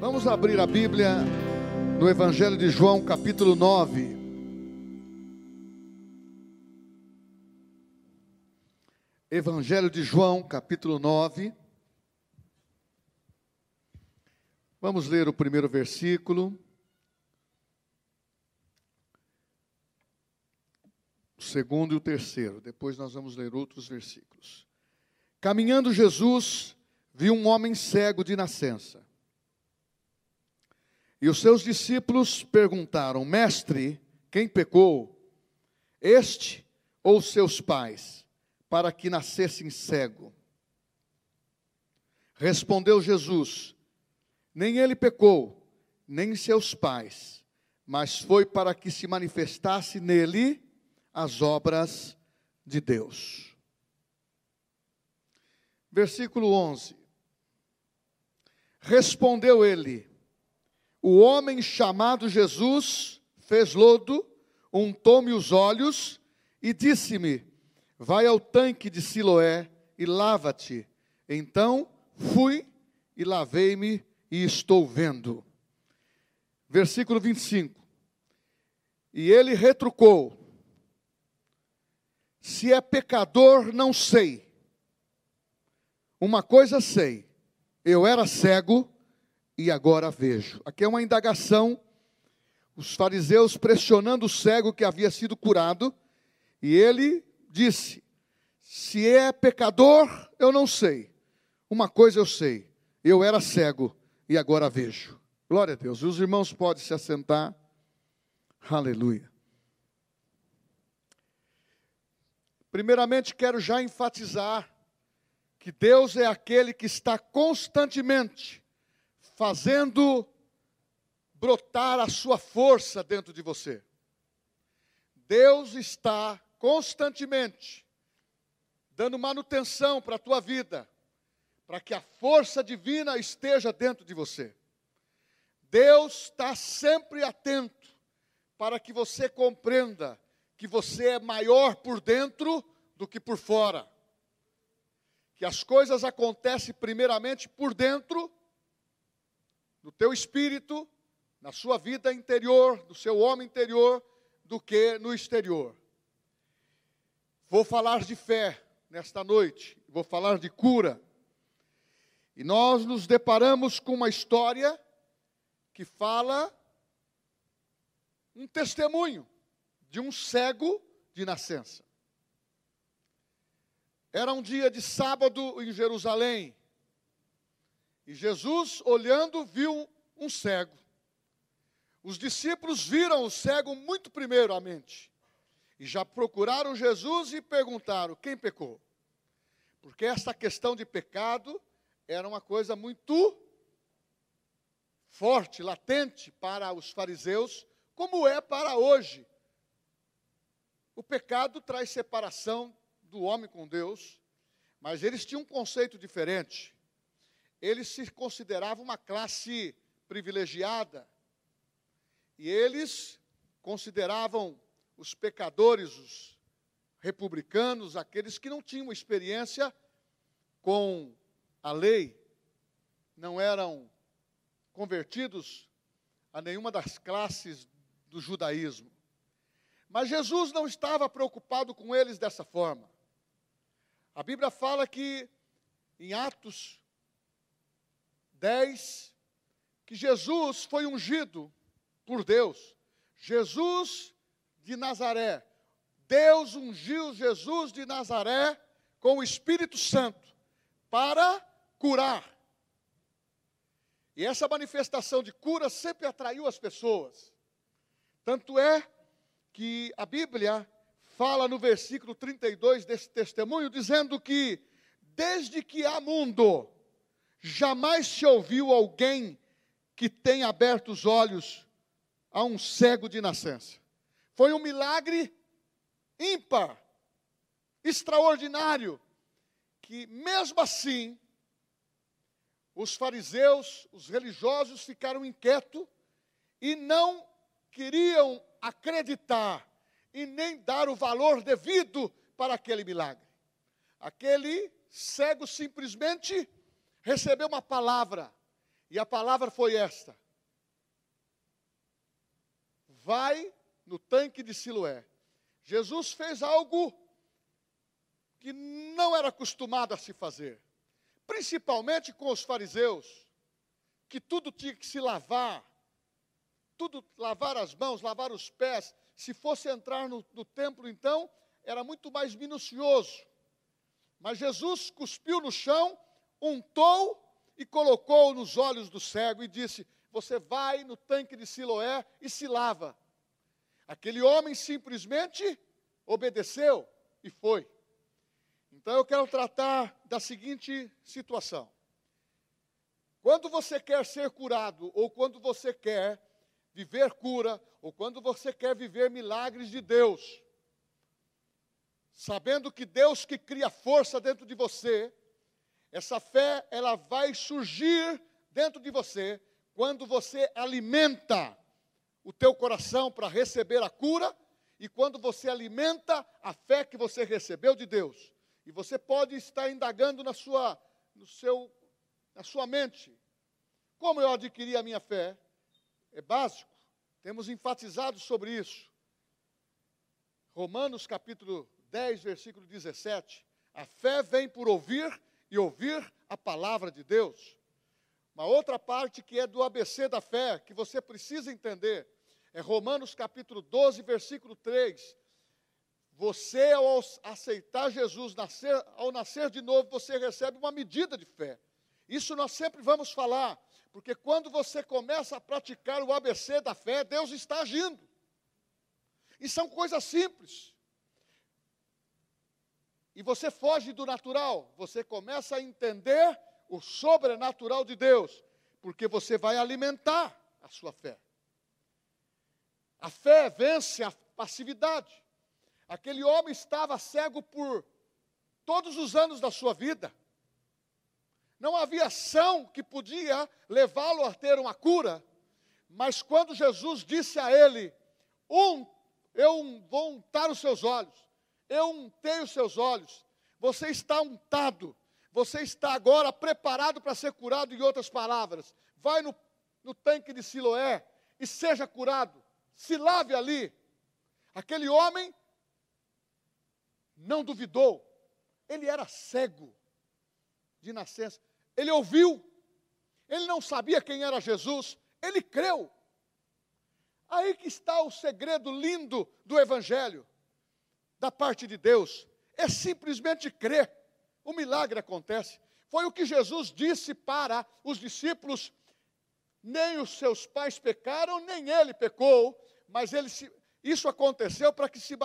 Vamos abrir a Bíblia no Evangelho de João, capítulo 9. Evangelho de João, capítulo 9. Vamos ler o primeiro versículo. O segundo e o terceiro. Depois nós vamos ler outros versículos. Caminhando Jesus, viu um homem cego de nascença. E os seus discípulos perguntaram: Mestre, quem pecou? Este ou seus pais, para que nascessem cego? Respondeu Jesus: Nem ele pecou, nem seus pais, mas foi para que se manifestasse nele as obras de Deus. Versículo 11. Respondeu ele: o homem chamado Jesus fez lodo, untou-me os olhos e disse-me: Vai ao tanque de Siloé e lava-te. Então fui e lavei-me e estou vendo. Versículo 25. E ele retrucou: Se é pecador, não sei. Uma coisa sei: eu era cego e agora vejo. Aqui é uma indagação, os fariseus pressionando o cego que havia sido curado, e ele disse: Se é pecador, eu não sei. Uma coisa eu sei: eu era cego e agora vejo. Glória a Deus. Os irmãos podem se assentar. Aleluia. Primeiramente, quero já enfatizar que Deus é aquele que está constantemente fazendo brotar a sua força dentro de você. Deus está constantemente dando manutenção para a tua vida, para que a força divina esteja dentro de você. Deus está sempre atento para que você compreenda que você é maior por dentro do que por fora. Que as coisas acontecem primeiramente por dentro no teu espírito, na sua vida interior, no seu homem interior, do que no exterior. Vou falar de fé nesta noite, vou falar de cura. E nós nos deparamos com uma história que fala um testemunho de um cego de nascença. Era um dia de sábado em Jerusalém, e Jesus, olhando, viu um cego. Os discípulos viram o cego muito primeiramente. E já procuraram Jesus e perguntaram: quem pecou? Porque essa questão de pecado era uma coisa muito forte, latente para os fariseus, como é para hoje. O pecado traz separação do homem com Deus, mas eles tinham um conceito diferente eles se consideravam uma classe privilegiada. E eles consideravam os pecadores, os republicanos, aqueles que não tinham experiência com a lei, não eram convertidos a nenhuma das classes do judaísmo. Mas Jesus não estava preocupado com eles dessa forma. A Bíblia fala que em Atos 10, que Jesus foi ungido por Deus. Jesus de Nazaré. Deus ungiu Jesus de Nazaré com o Espírito Santo para curar. E essa manifestação de cura sempre atraiu as pessoas. Tanto é que a Bíblia fala no versículo 32 desse testemunho, dizendo que desde que há mundo, Jamais se ouviu alguém que tenha aberto os olhos a um cego de nascença. Foi um milagre ímpar, extraordinário, que mesmo assim, os fariseus, os religiosos ficaram inquietos e não queriam acreditar e nem dar o valor devido para aquele milagre. Aquele cego simplesmente recebeu uma palavra E a palavra foi esta: Vai no tanque de Siloé. Jesus fez algo que não era acostumado a se fazer, principalmente com os fariseus, que tudo tinha que se lavar, tudo lavar as mãos, lavar os pés. Se fosse entrar no, no templo, então, era muito mais minucioso. Mas Jesus cuspiu no chão, untou e colocou nos olhos do cego e disse: Você vai no tanque de Siloé e se lava. Aquele homem simplesmente obedeceu e foi. Então eu quero tratar da seguinte situação. Quando você quer ser curado, ou quando você quer viver cura, ou quando você quer viver milagres de Deus, sabendo que Deus que cria força dentro de você, essa fé, ela vai surgir dentro de você quando você alimenta o teu coração para receber a cura e quando você alimenta a fé que você recebeu de Deus. E você pode estar indagando na sua, no seu, na sua mente. Como eu adquiri a minha fé? É básico. Temos enfatizado sobre isso. Romanos capítulo 10, versículo 17. A fé vem por ouvir e ouvir a palavra de Deus. Uma outra parte que é do ABC da fé, que você precisa entender, é Romanos capítulo 12, versículo 3. Você, ao aceitar Jesus, nascer, ao nascer de novo, você recebe uma medida de fé. Isso nós sempre vamos falar, porque quando você começa a praticar o ABC da fé, Deus está agindo. E são coisas simples e você foge do natural, você começa a entender o sobrenatural de Deus, porque você vai alimentar a sua fé. A fé vence a passividade. Aquele homem estava cego por todos os anos da sua vida. Não havia ação que podia levá-lo a ter uma cura, mas quando Jesus disse a ele: um, Eu vou untar os seus olhos, eu untei os seus olhos, você está untado, você está agora preparado para ser curado, em outras palavras. Vai no, no tanque de Siloé e seja curado, se lave ali. Aquele homem não duvidou, ele era cego de nascença, ele ouviu, ele não sabia quem era Jesus, ele creu. Aí que está o segredo lindo do Evangelho da parte de Deus é simplesmente crer. O milagre acontece. Foi o que Jesus disse para os discípulos: nem os seus pais pecaram, nem ele pecou, mas ele se, isso aconteceu para que se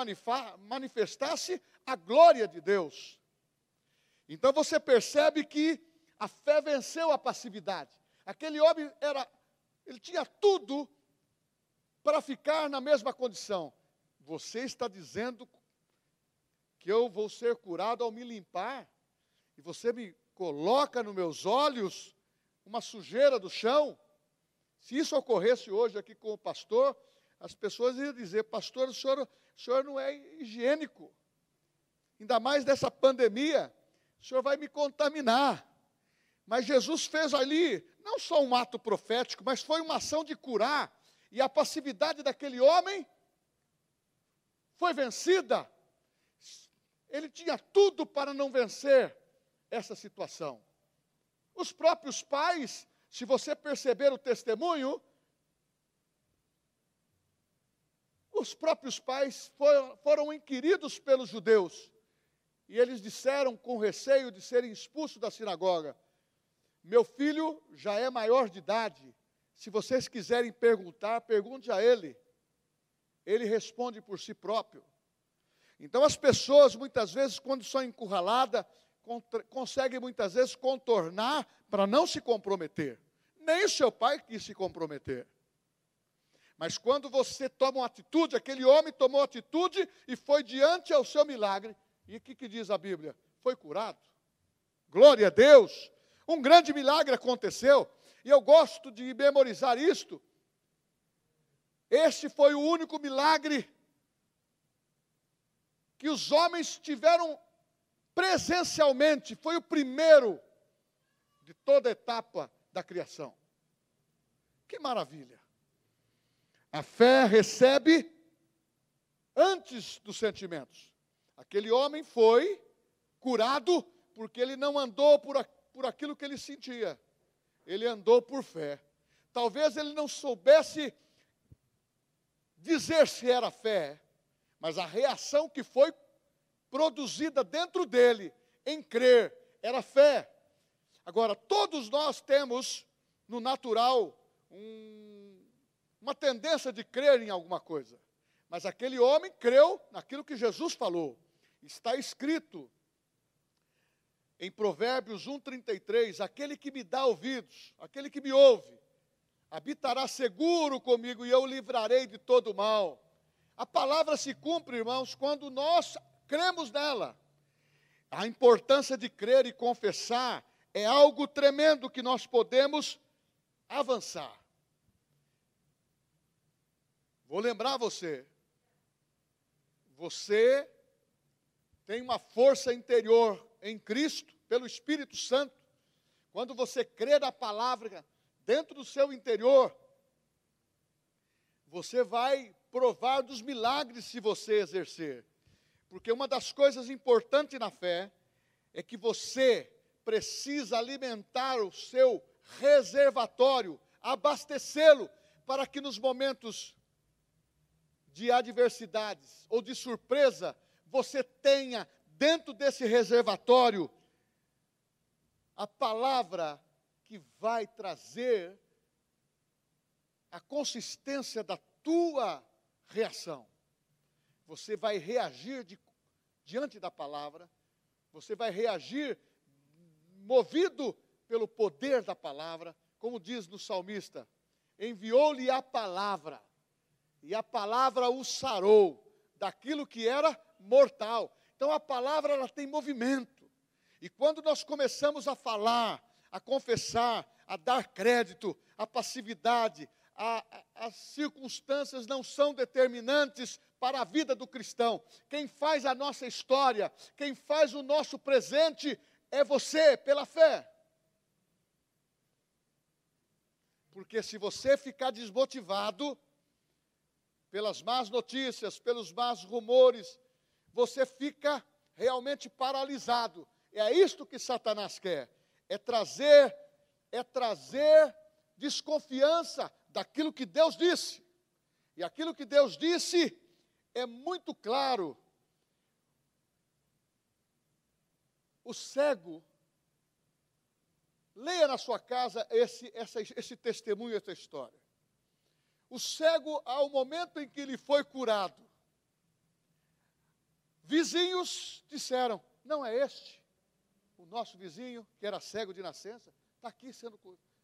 manifestasse a glória de Deus. Então você percebe que a fé venceu a passividade. Aquele homem era, ele tinha tudo para ficar na mesma condição. Você está dizendo que eu vou ser curado ao me limpar, e você me coloca nos meus olhos uma sujeira do chão. Se isso ocorresse hoje aqui com o pastor, as pessoas iam dizer: Pastor, o senhor, o senhor não é higiênico, ainda mais dessa pandemia, o senhor vai me contaminar. Mas Jesus fez ali não só um ato profético, mas foi uma ação de curar, e a passividade daquele homem foi vencida ele tinha tudo para não vencer essa situação. Os próprios pais, se você perceber o testemunho, os próprios pais foram, foram inquiridos pelos judeus. E eles disseram, com receio de serem expulsos da sinagoga: Meu filho já é maior de idade. Se vocês quiserem perguntar, pergunte a ele. Ele responde por si próprio. Então as pessoas, muitas vezes, quando são encurraladas, conseguem muitas vezes contornar para não se comprometer. Nem o seu pai quis se comprometer. Mas quando você toma uma atitude, aquele homem tomou atitude e foi diante ao seu milagre. E o que, que diz a Bíblia? Foi curado. Glória a Deus. Um grande milagre aconteceu. E eu gosto de memorizar isto. Este foi o único milagre que os homens tiveram presencialmente, foi o primeiro de toda a etapa da criação. Que maravilha! A fé recebe antes dos sentimentos. Aquele homem foi curado porque ele não andou por, por aquilo que ele sentia, ele andou por fé. Talvez ele não soubesse dizer se era fé, mas a reação que foi produzida dentro dele em crer era fé. Agora, todos nós temos no natural um, uma tendência de crer em alguma coisa. Mas aquele homem creu naquilo que Jesus falou. Está escrito em Provérbios 1,33: aquele que me dá ouvidos, aquele que me ouve, habitará seguro comigo e eu o livrarei de todo mal. A palavra se cumpre, irmãos, quando nós cremos nela. A importância de crer e confessar é algo tremendo que nós podemos avançar. Vou lembrar você, você tem uma força interior em Cristo, pelo Espírito Santo. Quando você crê na palavra dentro do seu interior, você vai provar dos milagres se você exercer. Porque uma das coisas importantes na fé é que você precisa alimentar o seu reservatório, abastecê-lo, para que nos momentos de adversidades ou de surpresa, você tenha dentro desse reservatório a palavra que vai trazer a consistência da tua reação. Você vai reagir de, diante da palavra, você vai reagir movido pelo poder da palavra, como diz no salmista: enviou-lhe a palavra e a palavra o sarou daquilo que era mortal. Então a palavra ela tem movimento. E quando nós começamos a falar, a confessar, a dar crédito, a passividade, a, as circunstâncias não são determinantes para a vida do cristão. Quem faz a nossa história, quem faz o nosso presente é você, pela fé. Porque se você ficar desmotivado, pelas más notícias, pelos más rumores, você fica realmente paralisado. É isto que Satanás quer, é trazer é trazer desconfiança daquilo que Deus disse. E aquilo que Deus disse é muito claro. O cego Leia na sua casa esse, essa, esse testemunho, essa história. O cego, ao momento em que ele foi curado, vizinhos disseram: Não é este, o nosso vizinho, que era cego de nascença, está aqui sendo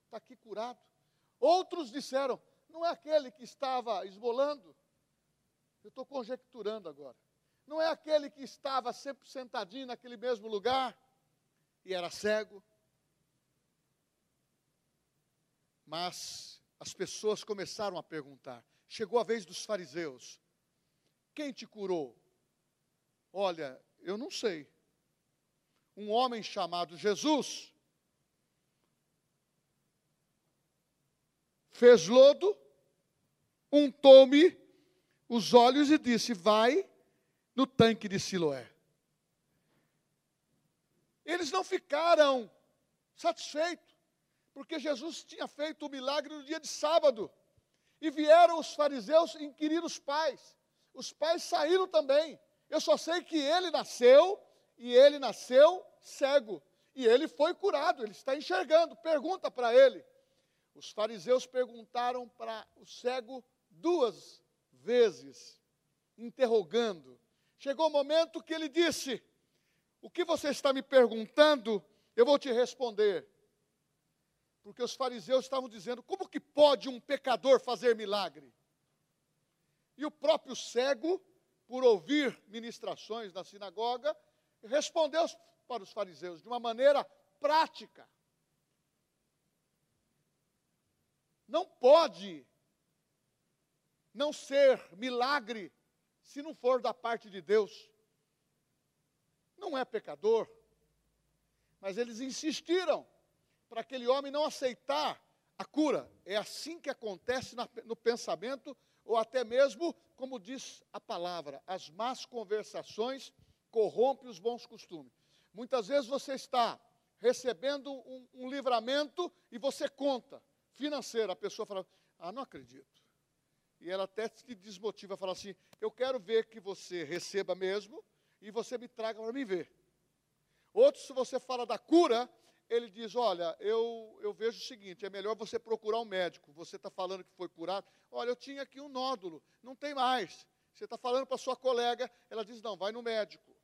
está aqui curado. Outros disseram: Não é aquele que estava esbolando. Eu estou conjecturando agora. Não é aquele que estava sempre sentadinho naquele mesmo lugar e era cego. Mas as pessoas começaram a perguntar. Chegou a vez dos fariseus: Quem te curou? Olha, eu não sei. Um homem chamado Jesus fez lodo, untou-me os olhos e disse: Vai no tanque de Siloé. Eles não ficaram satisfeitos porque Jesus tinha feito o milagre no dia de sábado. E vieram os fariseus inquirir os pais. Os pais saíram também. Eu só sei que ele nasceu e ele nasceu cego. E ele foi curado, ele está enxergando. Pergunta para ele. Os fariseus perguntaram para o cego duas vezes, interrogando. Chegou o momento que ele disse: O que você está me perguntando, eu vou te responder. Porque os fariseus estavam dizendo: como que pode um pecador fazer milagre? E o próprio cego, por ouvir ministrações na sinagoga, respondeu para os fariseus de uma maneira prática. Não pode não ser milagre se não for da parte de Deus. Não é pecador. Mas eles insistiram para aquele homem não aceitar a cura. É assim que acontece no pensamento, ou até mesmo, como diz a palavra, as más conversações corrompem os bons costumes. Muitas vezes você está recebendo um, um livramento e você conta financeiro. A pessoa fala: Ah, não acredito. E ela até te desmotiva, fala assim: Eu quero ver que você receba mesmo e você me traga para me ver. Outros, se você fala da cura, ele diz: Olha, eu, eu vejo o seguinte: é melhor você procurar um médico. Você está falando que foi curado. Olha, eu tinha aqui um nódulo, não tem mais. Você está falando para sua colega, ela diz: Não, vai no médico.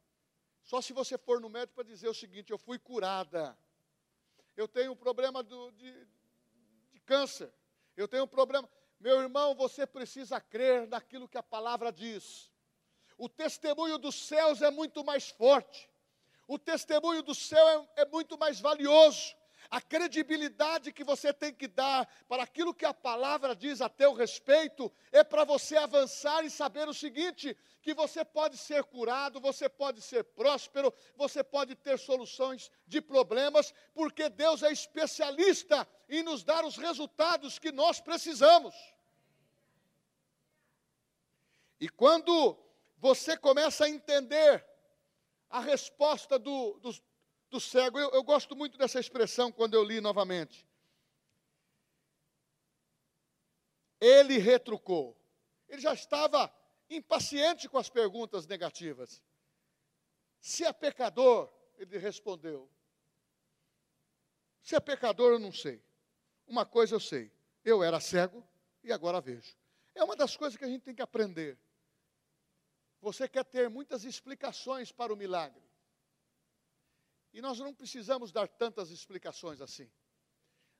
Só se você for no médico para dizer o seguinte: Eu fui curada. Eu tenho um problema do, de câncer. Eu tenho um problema. Meu irmão, você precisa crer naquilo que a palavra diz. O testemunho dos céus é muito mais forte o testemunho do céu é, é muito mais valioso. A credibilidade que você tem que dar para aquilo que a palavra diz a teu respeito é para você avançar e saber o seguinte: que você pode ser curado, você pode ser próspero, você pode ter soluções de problemas, porque Deus é especialista em nos dar os resultados que nós precisamos. E quando você começa a entender a resposta do, do, do cego. Eu, eu gosto muito dessa expressão quando eu li novamente. Ele retrucou. Ele já estava impaciente com as perguntas negativas. Se é pecador, ele respondeu. Se é pecador, eu não sei. Uma coisa eu sei: eu era cego e agora vejo. É uma das coisas que a gente tem que aprender. Você quer ter muitas explicações para o milagre. E nós não precisamos dar tantas explicações assim.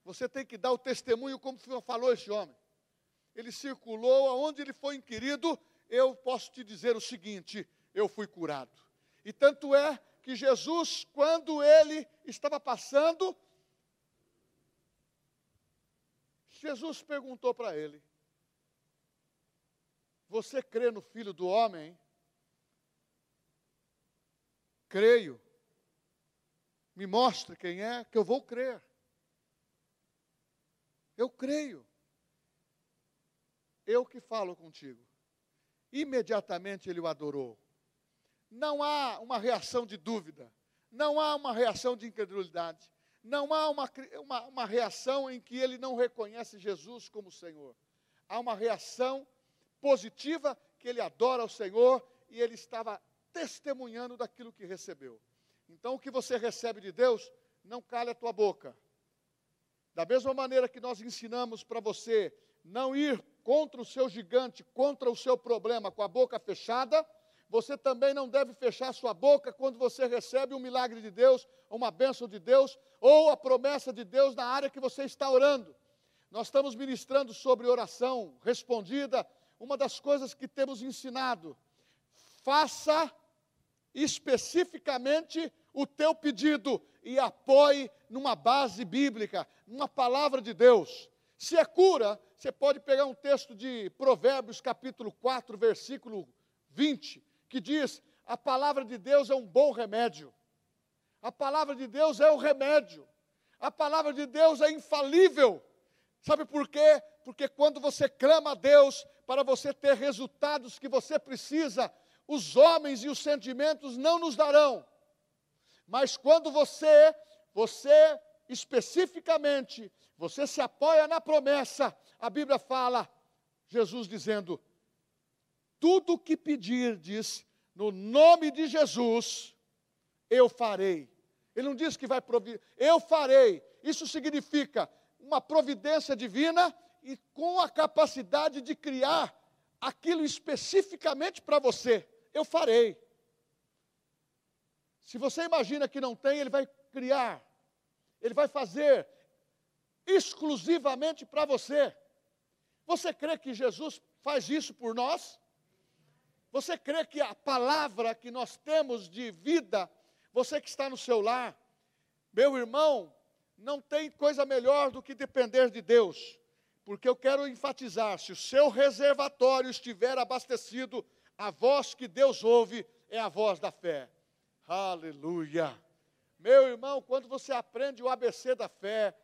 Você tem que dar o testemunho como falou esse homem. Ele circulou aonde ele foi inquirido, eu posso te dizer o seguinte: eu fui curado. E tanto é que Jesus, quando ele estava passando, Jesus perguntou para ele: Você crê no Filho do Homem? Creio. Me mostre quem é, que eu vou crer. Eu creio. Eu que falo contigo. Imediatamente ele o adorou. Não há uma reação de dúvida. Não há uma reação de incredulidade. Não há uma, uma, uma reação em que ele não reconhece Jesus como Senhor. Há uma reação positiva que ele adora o Senhor e ele estava testemunhando daquilo que recebeu. Então, o que você recebe de Deus, não cale a tua boca. Da mesma maneira que nós ensinamos para você não ir contra o seu gigante, contra o seu problema com a boca fechada, você também não deve fechar sua boca quando você recebe um milagre de Deus, uma bênção de Deus, ou a promessa de Deus na área que você está orando. Nós estamos ministrando sobre oração respondida. Uma das coisas que temos ensinado, faça especificamente o teu pedido e apoie numa base bíblica, numa palavra de Deus. Se é cura, você pode pegar um texto de Provérbios, capítulo 4, versículo 20, que diz: A palavra de Deus é um bom remédio. A palavra de Deus é o remédio. A palavra de Deus é infalível. Sabe por quê? Porque quando você clama a Deus para você ter resultados que você precisa, os homens e os sentimentos não nos darão. Mas quando você, você especificamente, você se apoia na promessa, a Bíblia fala, Jesus dizendo: tudo o que pedir, diz, no nome de Jesus, eu farei. Ele não diz que vai prover, eu farei. Isso significa uma providência divina e com a capacidade de criar aquilo especificamente para você eu farei. Se você imagina que não tem, ele vai criar, ele vai fazer exclusivamente para você. Você crê que Jesus faz isso por nós? Você crê que a palavra que nós temos de vida, você que está no seu lar, meu irmão, não tem coisa melhor do que depender de Deus, porque eu quero enfatizar: se o seu reservatório estiver abastecido a voz que Deus ouve é a voz da fé. Aleluia. Meu irmão, quando você aprende o ABC da fé,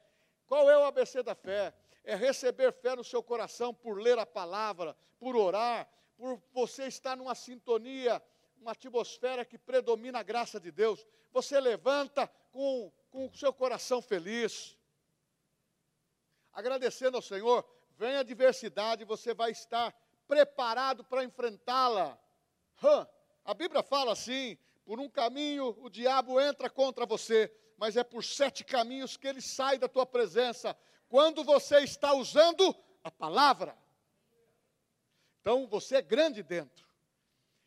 qual é o ABC da fé? é receber fé no seu coração por ler a palavra, por orar, por você estar numa sintonia, uma atmosfera que predomina a graça de Deus. Você levanta com, com o seu coração feliz, agradecendo ao Senhor. Vem a diversidade, você vai estar preparado para enfrentá-la. A Bíblia fala assim: por um caminho o diabo entra contra você, mas é por sete caminhos que ele sai da tua presença, quando você está usando a palavra. Então você é grande dentro.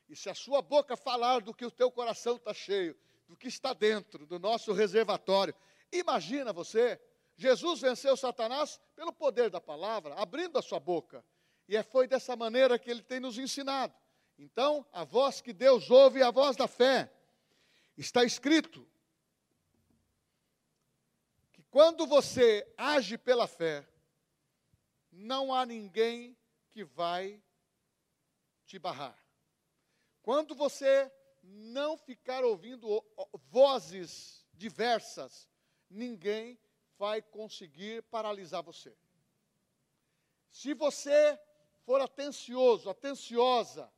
E se a sua boca falar do que o teu coração está cheio, do que está dentro do nosso reservatório, imagina você, Jesus venceu Satanás pelo poder da palavra, abrindo a sua boca. E é, foi dessa maneira que ele tem nos ensinado. Então, a voz que Deus ouve é a voz da fé. Está escrito que quando você age pela fé, não há ninguém que vai te barrar. Quando você não ficar ouvindo vozes diversas, ninguém vai conseguir paralisar você. Se você for atencioso, atenciosa,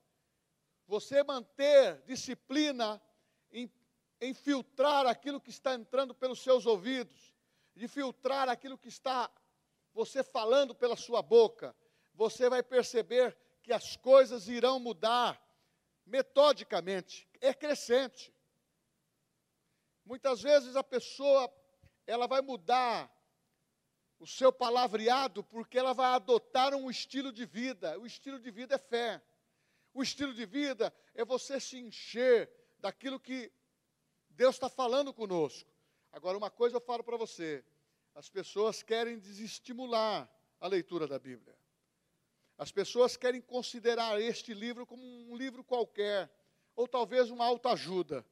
você manter disciplina em, em filtrar aquilo que está entrando pelos seus ouvidos, de filtrar aquilo que está você falando pela sua boca, você vai perceber que as coisas irão mudar metodicamente, é crescente. Muitas vezes a pessoa ela vai mudar o seu palavreado porque ela vai adotar um estilo de vida. O estilo de vida é fé. O estilo de vida é você se encher daquilo que Deus está falando conosco. Agora, uma coisa eu falo para você: as pessoas querem desestimular a leitura da Bíblia. As pessoas querem considerar este livro como um livro qualquer, ou talvez uma autoajuda.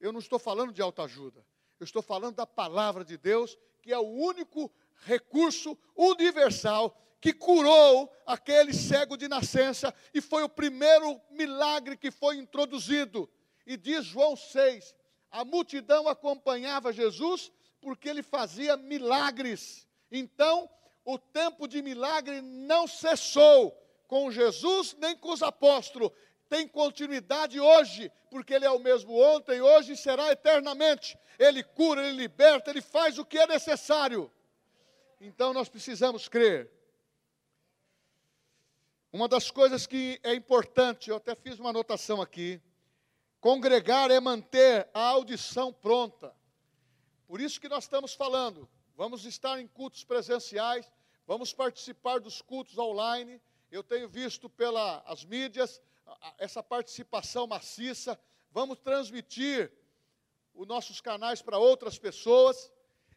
Eu não estou falando de autoajuda, eu estou falando da palavra de Deus, que é o único recurso universal que curou aquele cego de nascença e foi o primeiro milagre que foi introduzido. E diz João 6: a multidão acompanhava Jesus porque ele fazia milagres. Então, o tempo de milagre não cessou com Jesus nem com os apóstolos. Tem continuidade hoje, porque Ele é o mesmo ontem, hoje e será eternamente. Ele cura, Ele liberta, Ele faz o que é necessário. Então nós precisamos crer. Uma das coisas que é importante, eu até fiz uma anotação aqui: congregar é manter a audição pronta. Por isso que nós estamos falando, vamos estar em cultos presenciais, Vamos participar dos cultos online. Eu tenho visto pelas mídias essa participação maciça. Vamos transmitir os nossos canais para outras pessoas.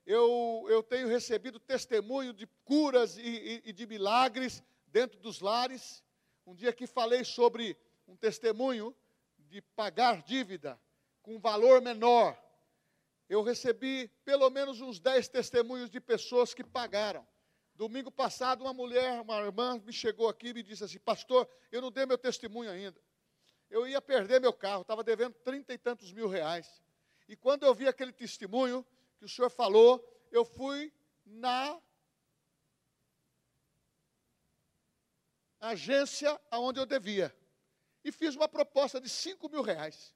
Eu, eu tenho recebido testemunho de curas e, e, e de milagres dentro dos lares. Um dia que falei sobre um testemunho de pagar dívida com valor menor. Eu recebi pelo menos uns 10 testemunhos de pessoas que pagaram. Domingo passado, uma mulher, uma irmã, me chegou aqui e me disse assim: Pastor, eu não dei meu testemunho ainda. Eu ia perder meu carro, estava devendo trinta e tantos mil reais. E quando eu vi aquele testemunho que o senhor falou, eu fui na agência aonde eu devia. E fiz uma proposta de cinco mil reais.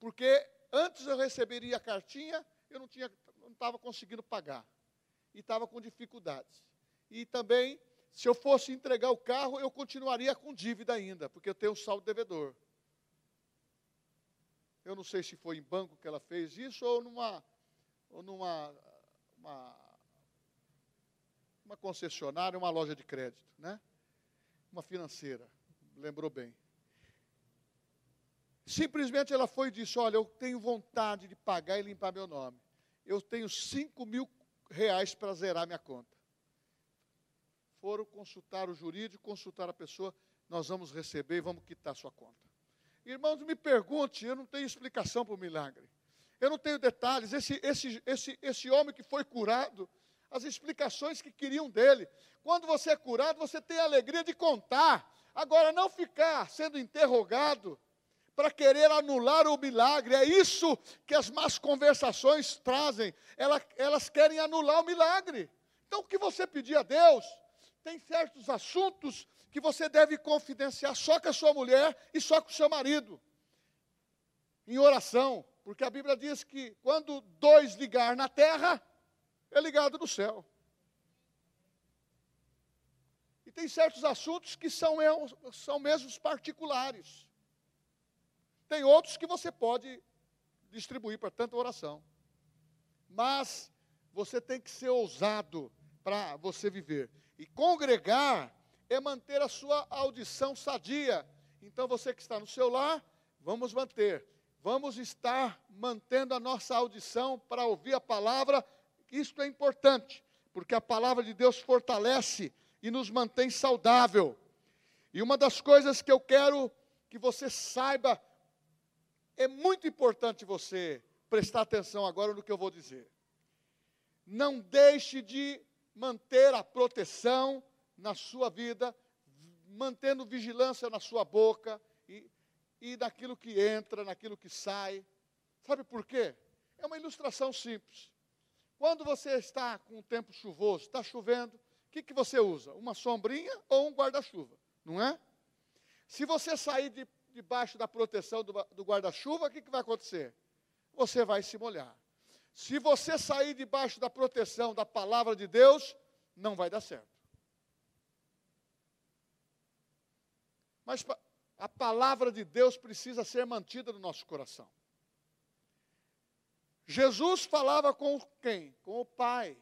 Porque antes eu receberia a cartinha, eu não não estava conseguindo pagar e estava com dificuldades. E também, se eu fosse entregar o carro, eu continuaria com dívida ainda, porque eu tenho um saldo devedor. Eu não sei se foi em banco que ela fez isso ou numa, ou numa uma, uma concessionária, uma loja de crédito, né? Uma financeira, lembrou bem. Simplesmente ela foi e disse: Olha, eu tenho vontade de pagar e limpar meu nome. Eu tenho 5 mil reais para zerar minha conta. Foram consultar o jurídico, consultar a pessoa, nós vamos receber e vamos quitar sua conta. Irmãos, me pergunte, eu não tenho explicação para o milagre. Eu não tenho detalhes. Esse, esse, esse, esse homem que foi curado, as explicações que queriam dele. Quando você é curado, você tem a alegria de contar. Agora, não ficar sendo interrogado para querer anular o milagre. É isso que as más conversações trazem. Elas, elas querem anular o milagre, Então, o que você pedir a Deus, tem certos assuntos que você deve confidenciar só com a sua mulher e só com o seu marido, em oração, porque a Bíblia diz que quando dois ligar na terra, é ligado no céu. E tem certos assuntos que são, são mesmo particulares. Tem outros que você pode distribuir para tanta oração. Mas você tem que ser ousado para você viver. E congregar é manter a sua audição sadia. Então você que está no seu lar, vamos manter. Vamos estar mantendo a nossa audição para ouvir a palavra. Isto é importante, porque a palavra de Deus fortalece e nos mantém saudável. E uma das coisas que eu quero que você saiba, é muito importante você prestar atenção agora no que eu vou dizer. Não deixe de manter a proteção na sua vida, mantendo vigilância na sua boca e, e naquilo que entra, naquilo que sai. Sabe por quê? É uma ilustração simples. Quando você está com um tempo chuvoso, está chovendo, o que, que você usa? Uma sombrinha ou um guarda-chuva, não é? Se você sair de, debaixo da proteção do, do guarda-chuva, o que, que vai acontecer? Você vai se molhar. Se você sair debaixo da proteção da palavra de Deus, não vai dar certo. Mas a palavra de Deus precisa ser mantida no nosso coração. Jesus falava com quem? Com o Pai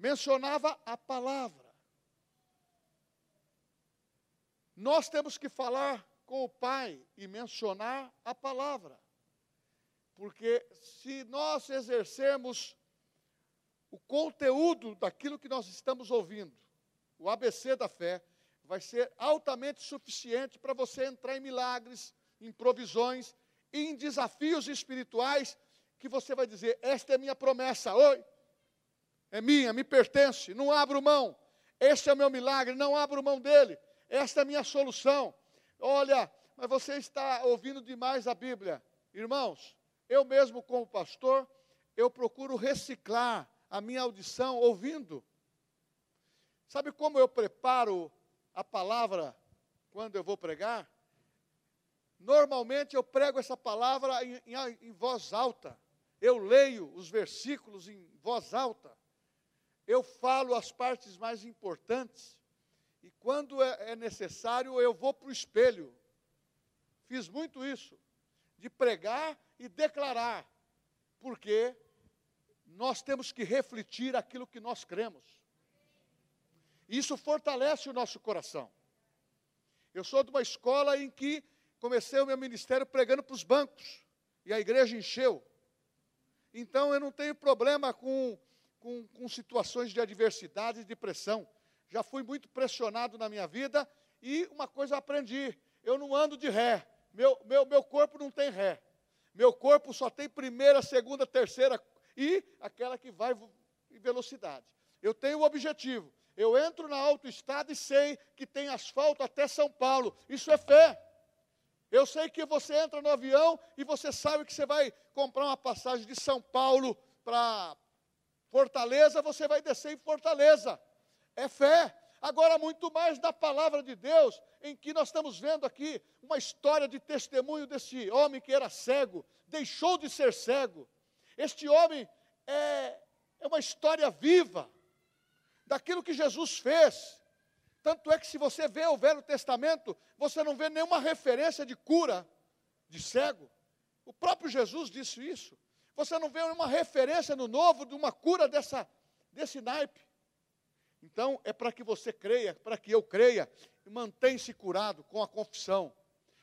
mencionava a palavra. Nós temos que falar com o Pai e mencionar a palavra. Porque se nós exercermos o conteúdo daquilo que nós estamos ouvindo, o ABC da fé, vai ser altamente suficiente para você entrar em milagres, em provisões, em desafios espirituais, que você vai dizer: Esta é minha promessa. Oi, é minha, me pertence, não abro mão. Este é o meu milagre, não abro mão dele. Esta é a minha solução. Olha, mas você está ouvindo demais a Bíblia. Irmãos, eu mesmo como pastor, eu procuro reciclar a minha audição ouvindo. Sabe como eu preparo a palavra quando eu vou pregar? Normalmente eu prego essa palavra em, em, em voz alta. Eu leio os versículos em voz alta eu falo as partes mais importantes, e quando é, é necessário, eu vou para o espelho. Fiz muito isso, de pregar e declarar, porque nós temos que refletir aquilo que nós cremos. Isso fortalece o nosso coração. Eu sou de uma escola em que comecei o meu ministério pregando para os bancos, e a igreja encheu. Então eu não tenho problema com com, com situações de adversidade e de pressão. Já fui muito pressionado na minha vida e uma coisa aprendi: eu não ando de ré. Meu, meu, meu corpo não tem ré. Meu corpo só tem primeira, segunda, terceira e aquela que vai em velocidade. Eu tenho o objetivo. Eu entro na autoestrada e sei que tem asfalto até São Paulo. Isso é fé. Eu sei que você entra no avião e você sabe que você vai comprar uma passagem de São Paulo para Fortaleza, você vai descer em Fortaleza. É fé. Agora, muito mais da palavra de Deus, em que nós estamos vendo aqui uma história de testemunho desse homem que era cego, deixou de ser cego. Este homem é, é uma história viva daquilo que Jesus fez. Tanto é que, se você vê o Velho Testamento, você não vê nenhuma referência de cura de cego. O próprio Jesus disse isso. Você não vê uma referência no novo de uma cura dessa, desse naipe. Então, é para que você creia, para que eu creia, e mantenha-se curado com a confissão.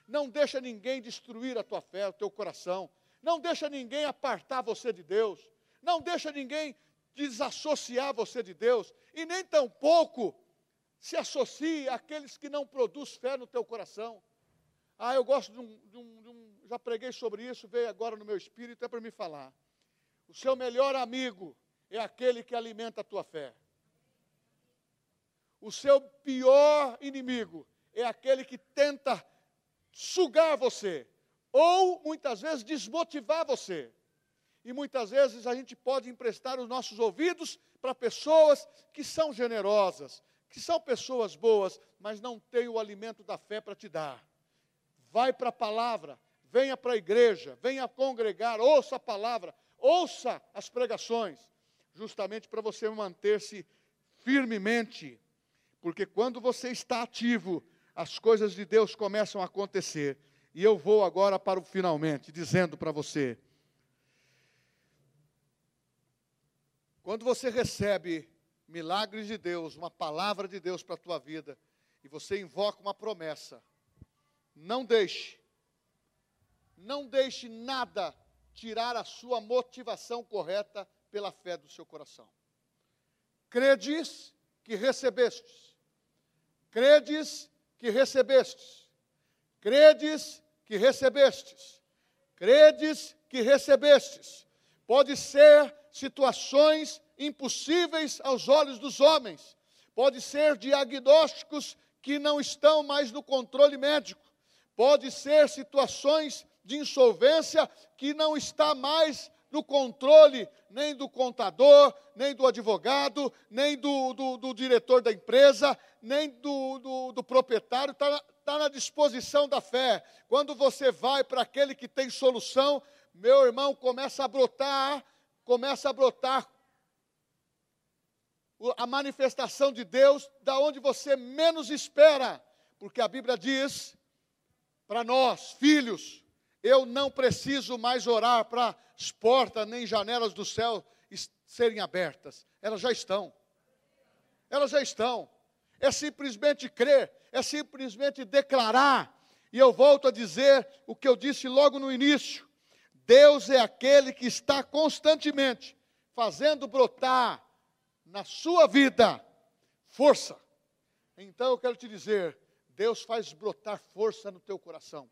Não deixa ninguém destruir a tua fé, o teu coração. Não deixa ninguém apartar você de Deus. Não deixa ninguém desassociar você de Deus. E nem tampouco se associe àqueles que não produzem fé no teu coração. Ah, eu gosto de um, de um, de um já preguei sobre isso, veio agora no meu espírito, é para me falar. O seu melhor amigo é aquele que alimenta a tua fé. O seu pior inimigo é aquele que tenta sugar você, ou muitas vezes desmotivar você. E muitas vezes a gente pode emprestar os nossos ouvidos para pessoas que são generosas, que são pessoas boas, mas não têm o alimento da fé para te dar. Vai para a palavra, venha para a igreja, venha congregar, ouça a palavra, ouça as pregações, justamente para você manter-se firmemente, porque quando você está ativo, as coisas de Deus começam a acontecer. E eu vou agora para o finalmente, dizendo para você: quando você recebe milagres de Deus, uma palavra de Deus para a tua vida, e você invoca uma promessa, não deixe, não deixe nada tirar a sua motivação correta pela fé do seu coração. Credes que recebestes, credes que recebestes, credes que recebestes, credes que recebestes. Pode ser situações impossíveis aos olhos dos homens, pode ser diagnósticos que não estão mais no controle médico, pode ser situações de insolvência que não está mais no controle nem do contador, nem do advogado, nem do, do, do diretor da empresa, nem do, do, do proprietário, está na, tá na disposição da fé. Quando você vai para aquele que tem solução, meu irmão, começa a brotar, começa a brotar a manifestação de Deus da onde você menos espera, porque a Bíblia diz para nós, filhos, eu não preciso mais orar para as portas nem janelas do céu serem abertas, elas já estão. Elas já estão. É simplesmente crer, é simplesmente declarar. E eu volto a dizer o que eu disse logo no início: Deus é aquele que está constantemente fazendo brotar na sua vida força. Então eu quero te dizer, Deus faz brotar força no teu coração.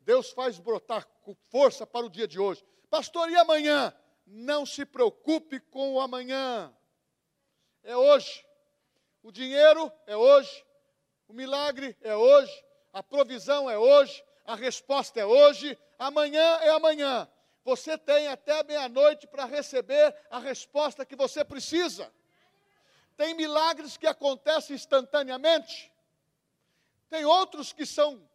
Deus faz brotar força para o dia de hoje. Pastor, e amanhã? Não se preocupe com o amanhã. É hoje. O dinheiro é hoje. O milagre é hoje. A provisão é hoje. A resposta é hoje. Amanhã é amanhã. Você tem até meia-noite para receber a resposta que você precisa. Tem milagres que acontecem instantaneamente. Tem outros que são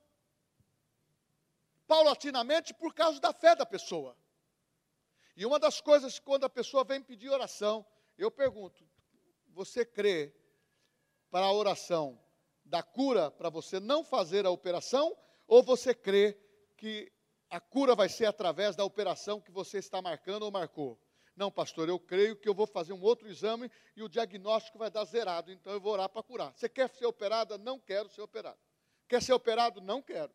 paulatinamente por causa da fé da pessoa. E uma das coisas, quando a pessoa vem pedir oração, eu pergunto: você crê para a oração da cura, para você não fazer a operação, ou você crê que a cura vai ser através da operação que você está marcando ou marcou? Não, pastor, eu creio que eu vou fazer um outro exame e o diagnóstico vai dar zerado, então eu vou orar para curar. Você quer ser operada? Não quero ser operado. Quer ser operado? Não quero.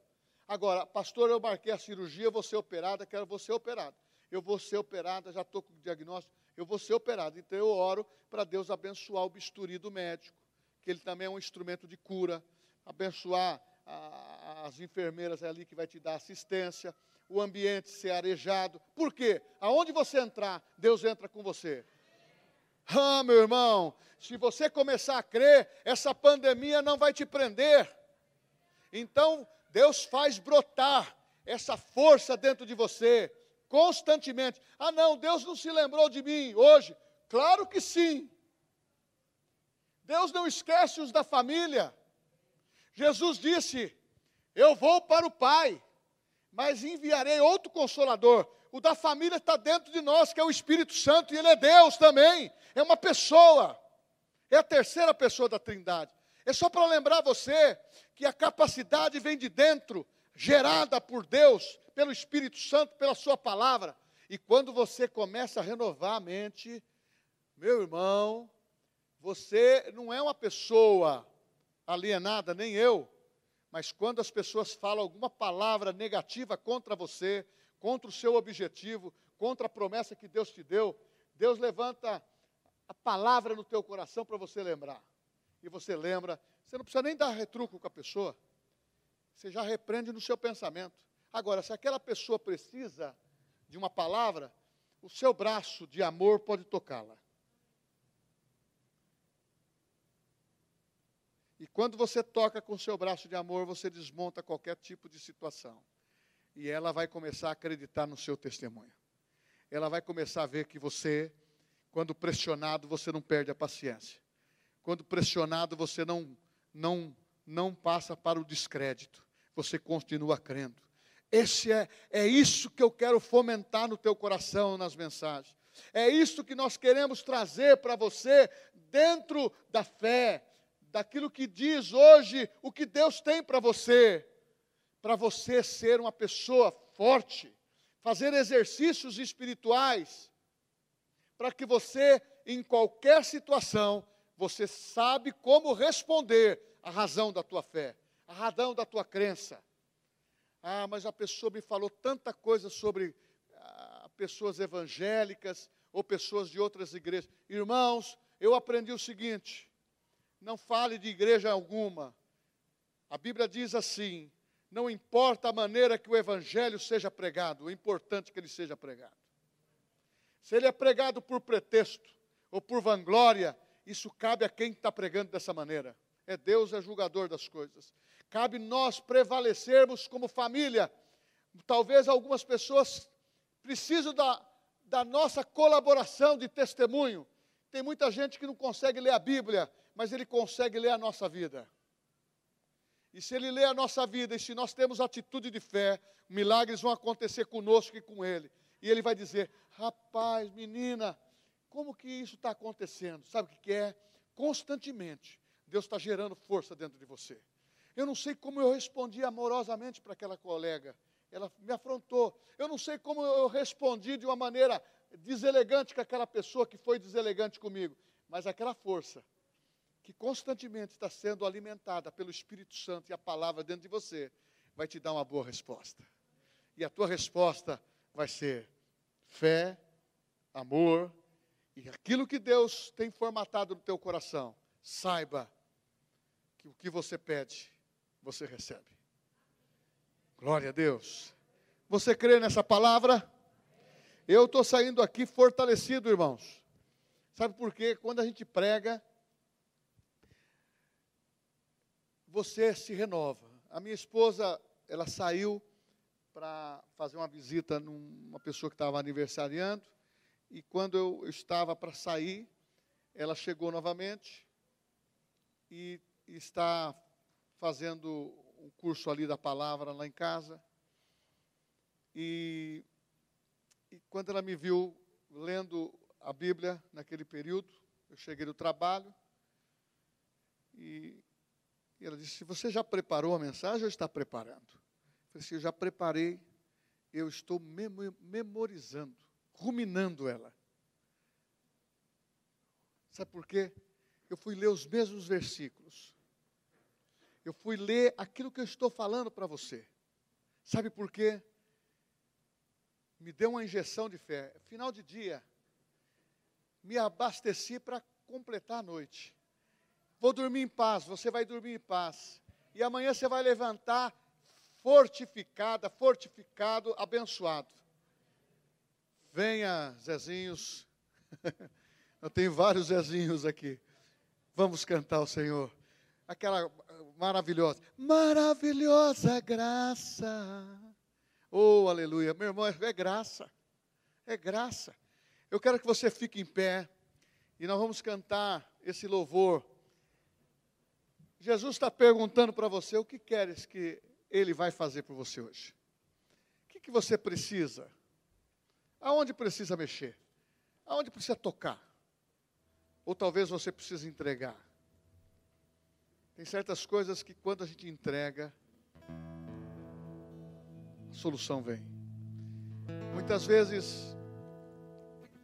Agora, pastor, eu marquei a cirurgia, vou ser operada, quero vou ser operado. Eu vou ser operada, já estou com o diagnóstico, eu vou ser operado. Então eu oro para Deus abençoar o bisturi do médico, que ele também é um instrumento de cura, abençoar a, as enfermeiras ali que vai te dar assistência, o ambiente ser arejado. Por quê? Aonde você entrar, Deus entra com você. Ah, meu irmão, se você começar a crer, essa pandemia não vai te prender. Então, Deus faz brotar essa força dentro de você, constantemente. Ah, não, Deus não se lembrou de mim hoje. Claro que sim. Deus não esquece os da família. Jesus disse: Eu vou para o Pai mas enviarei outro consolador. O da família está dentro de nós, que é o Espírito Santo, e ele é Deus também, é uma pessoa, é a terceira pessoa da Trindade. É só para lembrar você que a capacidade vem de dentro, gerada por Deus, pelo Espírito Santo, pela Sua palavra. E quando você começa a renovar a mente, meu irmão, você não é uma pessoa alienada, nem eu, mas quando as pessoas falam alguma palavra negativa contra você, contra o seu objetivo, contra a promessa que Deus te deu, Deus levanta a palavra no teu coração para você lembrar. E você lembra, você não precisa nem dar retruco com a pessoa. Você já repreende no seu pensamento. Agora, se aquela pessoa precisa de uma palavra, o seu braço de amor pode tocá-la. E quando você toca com seu braço de amor, você desmonta qualquer tipo de situação. E ela vai começar a acreditar no seu testemunho. ela vai começar a ver que você, quando pressionado, você não perde a paciência. Quando pressionado, você não não não passa para o descrédito. Você continua crendo. Esse é, é isso que eu quero fomentar no teu coração nas mensagens. É isso que nós queremos trazer para você dentro da fé, daquilo que diz hoje o que Deus tem para você, para você ser uma pessoa forte, fazer exercícios espirituais, para que você, em qualquer situação, você sabe como responder à razão da tua fé, à razão da tua crença. Ah, mas a pessoa me falou tanta coisa sobre ah, pessoas evangélicas ou pessoas de outras igrejas. Irmãos, eu aprendi o seguinte: não fale de igreja alguma. A Bíblia diz assim: não importa a maneira que o evangelho seja pregado, é importante que ele seja pregado. Se ele é pregado por pretexto ou por vanglória, isso cabe a quem está pregando dessa maneira. É Deus é julgador das coisas. Cabe nós prevalecermos como família. Talvez algumas pessoas precisam da, da nossa colaboração de testemunho. Tem muita gente que não consegue ler a Bíblia, mas ele consegue ler a nossa vida. E se ele lê a nossa vida, e se nós temos atitude de fé, milagres vão acontecer conosco e com ele. E ele vai dizer: rapaz, menina, como que isso está acontecendo? Sabe o que é? Constantemente, Deus está gerando força dentro de você. Eu não sei como eu respondi amorosamente para aquela colega. Ela me afrontou. Eu não sei como eu respondi de uma maneira deselegante com aquela pessoa que foi deselegante comigo. Mas aquela força que constantemente está sendo alimentada pelo Espírito Santo e a palavra dentro de você, vai te dar uma boa resposta. E a tua resposta vai ser fé, amor e aquilo que Deus tem formatado no teu coração. Saiba que o que você pede, você recebe. Glória a Deus. Você crê nessa palavra? Eu estou saindo aqui fortalecido, irmãos. Sabe por quê? Quando a gente prega, você se renova. A minha esposa, ela saiu para fazer uma visita numa pessoa que estava aniversariando, e quando eu estava para sair, ela chegou novamente e está fazendo um curso ali da palavra lá em casa. E, e quando ela me viu lendo a Bíblia naquele período, eu cheguei do trabalho e e ela disse: Você já preparou a mensagem ou está preparando? Eu falei assim: Eu já preparei, eu estou memorizando, ruminando ela. Sabe por quê? Eu fui ler os mesmos versículos. Eu fui ler aquilo que eu estou falando para você. Sabe por quê? Me deu uma injeção de fé. Final de dia, me abasteci para completar a noite. Vou dormir em paz, você vai dormir em paz. E amanhã você vai levantar fortificada, fortificado, abençoado. Venha, Zezinhos. Eu tenho vários Zezinhos aqui. Vamos cantar ao Senhor. Aquela maravilhosa, maravilhosa graça. Oh, aleluia. Meu irmão, é graça. É graça. Eu quero que você fique em pé e nós vamos cantar esse louvor Jesus está perguntando para você o que queres que Ele vai fazer por você hoje. O que, que você precisa? Aonde precisa mexer? Aonde precisa tocar? Ou talvez você precise entregar. Tem certas coisas que quando a gente entrega, a solução vem. Muitas vezes,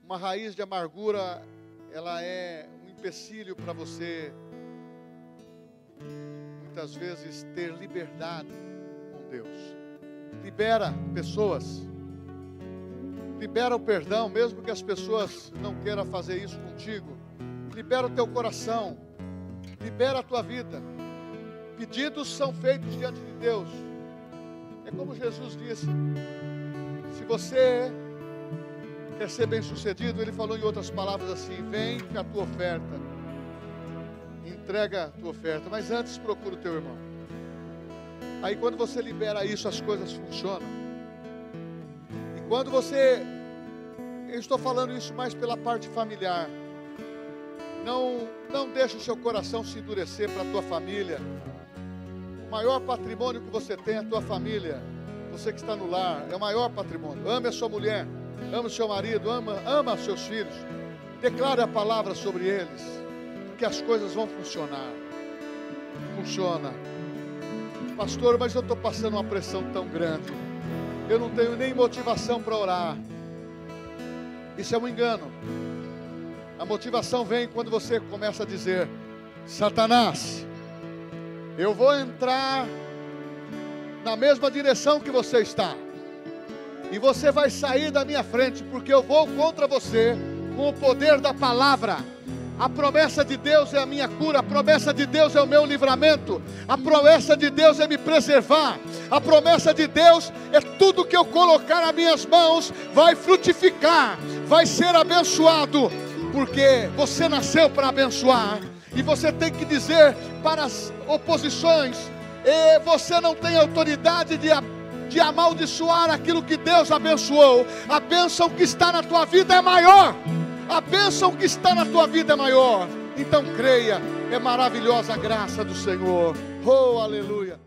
uma raiz de amargura, ela é um empecilho para você muitas vezes ter liberdade com Deus. Libera pessoas. Libera o perdão, mesmo que as pessoas não queiram fazer isso contigo. Libera o teu coração. Libera a tua vida. Pedidos são feitos diante de Deus. É como Jesus disse: se você quer ser bem sucedido, ele falou em outras palavras assim: vem com a tua oferta entrega a tua oferta, mas antes procura o teu irmão. Aí quando você libera isso, as coisas funcionam. E quando você eu estou falando isso mais pela parte familiar. Não, não deixe o seu coração se endurecer para a tua família. O maior patrimônio que você tem é a tua família. Você que está no lar, é o maior patrimônio. Ame a sua mulher, ame o seu marido, ama, ama seus filhos. Declare a palavra sobre eles, que as coisas vão funcionar. Funciona. Pastor, mas eu estou passando uma pressão tão grande. Eu não tenho nem motivação para orar. Isso é um engano. A motivação vem quando você começa a dizer: Satanás, eu vou entrar na mesma direção que você está, e você vai sair da minha frente, porque eu vou contra você com o poder da palavra. A promessa de Deus é a minha cura, a promessa de Deus é o meu livramento, a promessa de Deus é me preservar, a promessa de Deus é tudo que eu colocar nas minhas mãos vai frutificar, vai ser abençoado, porque você nasceu para abençoar, e você tem que dizer para as oposições: você não tem autoridade de de amaldiçoar aquilo que Deus abençoou. A bênção que está na tua vida é maior a bênção que está na tua vida é maior. Então creia, é maravilhosa a graça do Senhor. Oh, aleluia.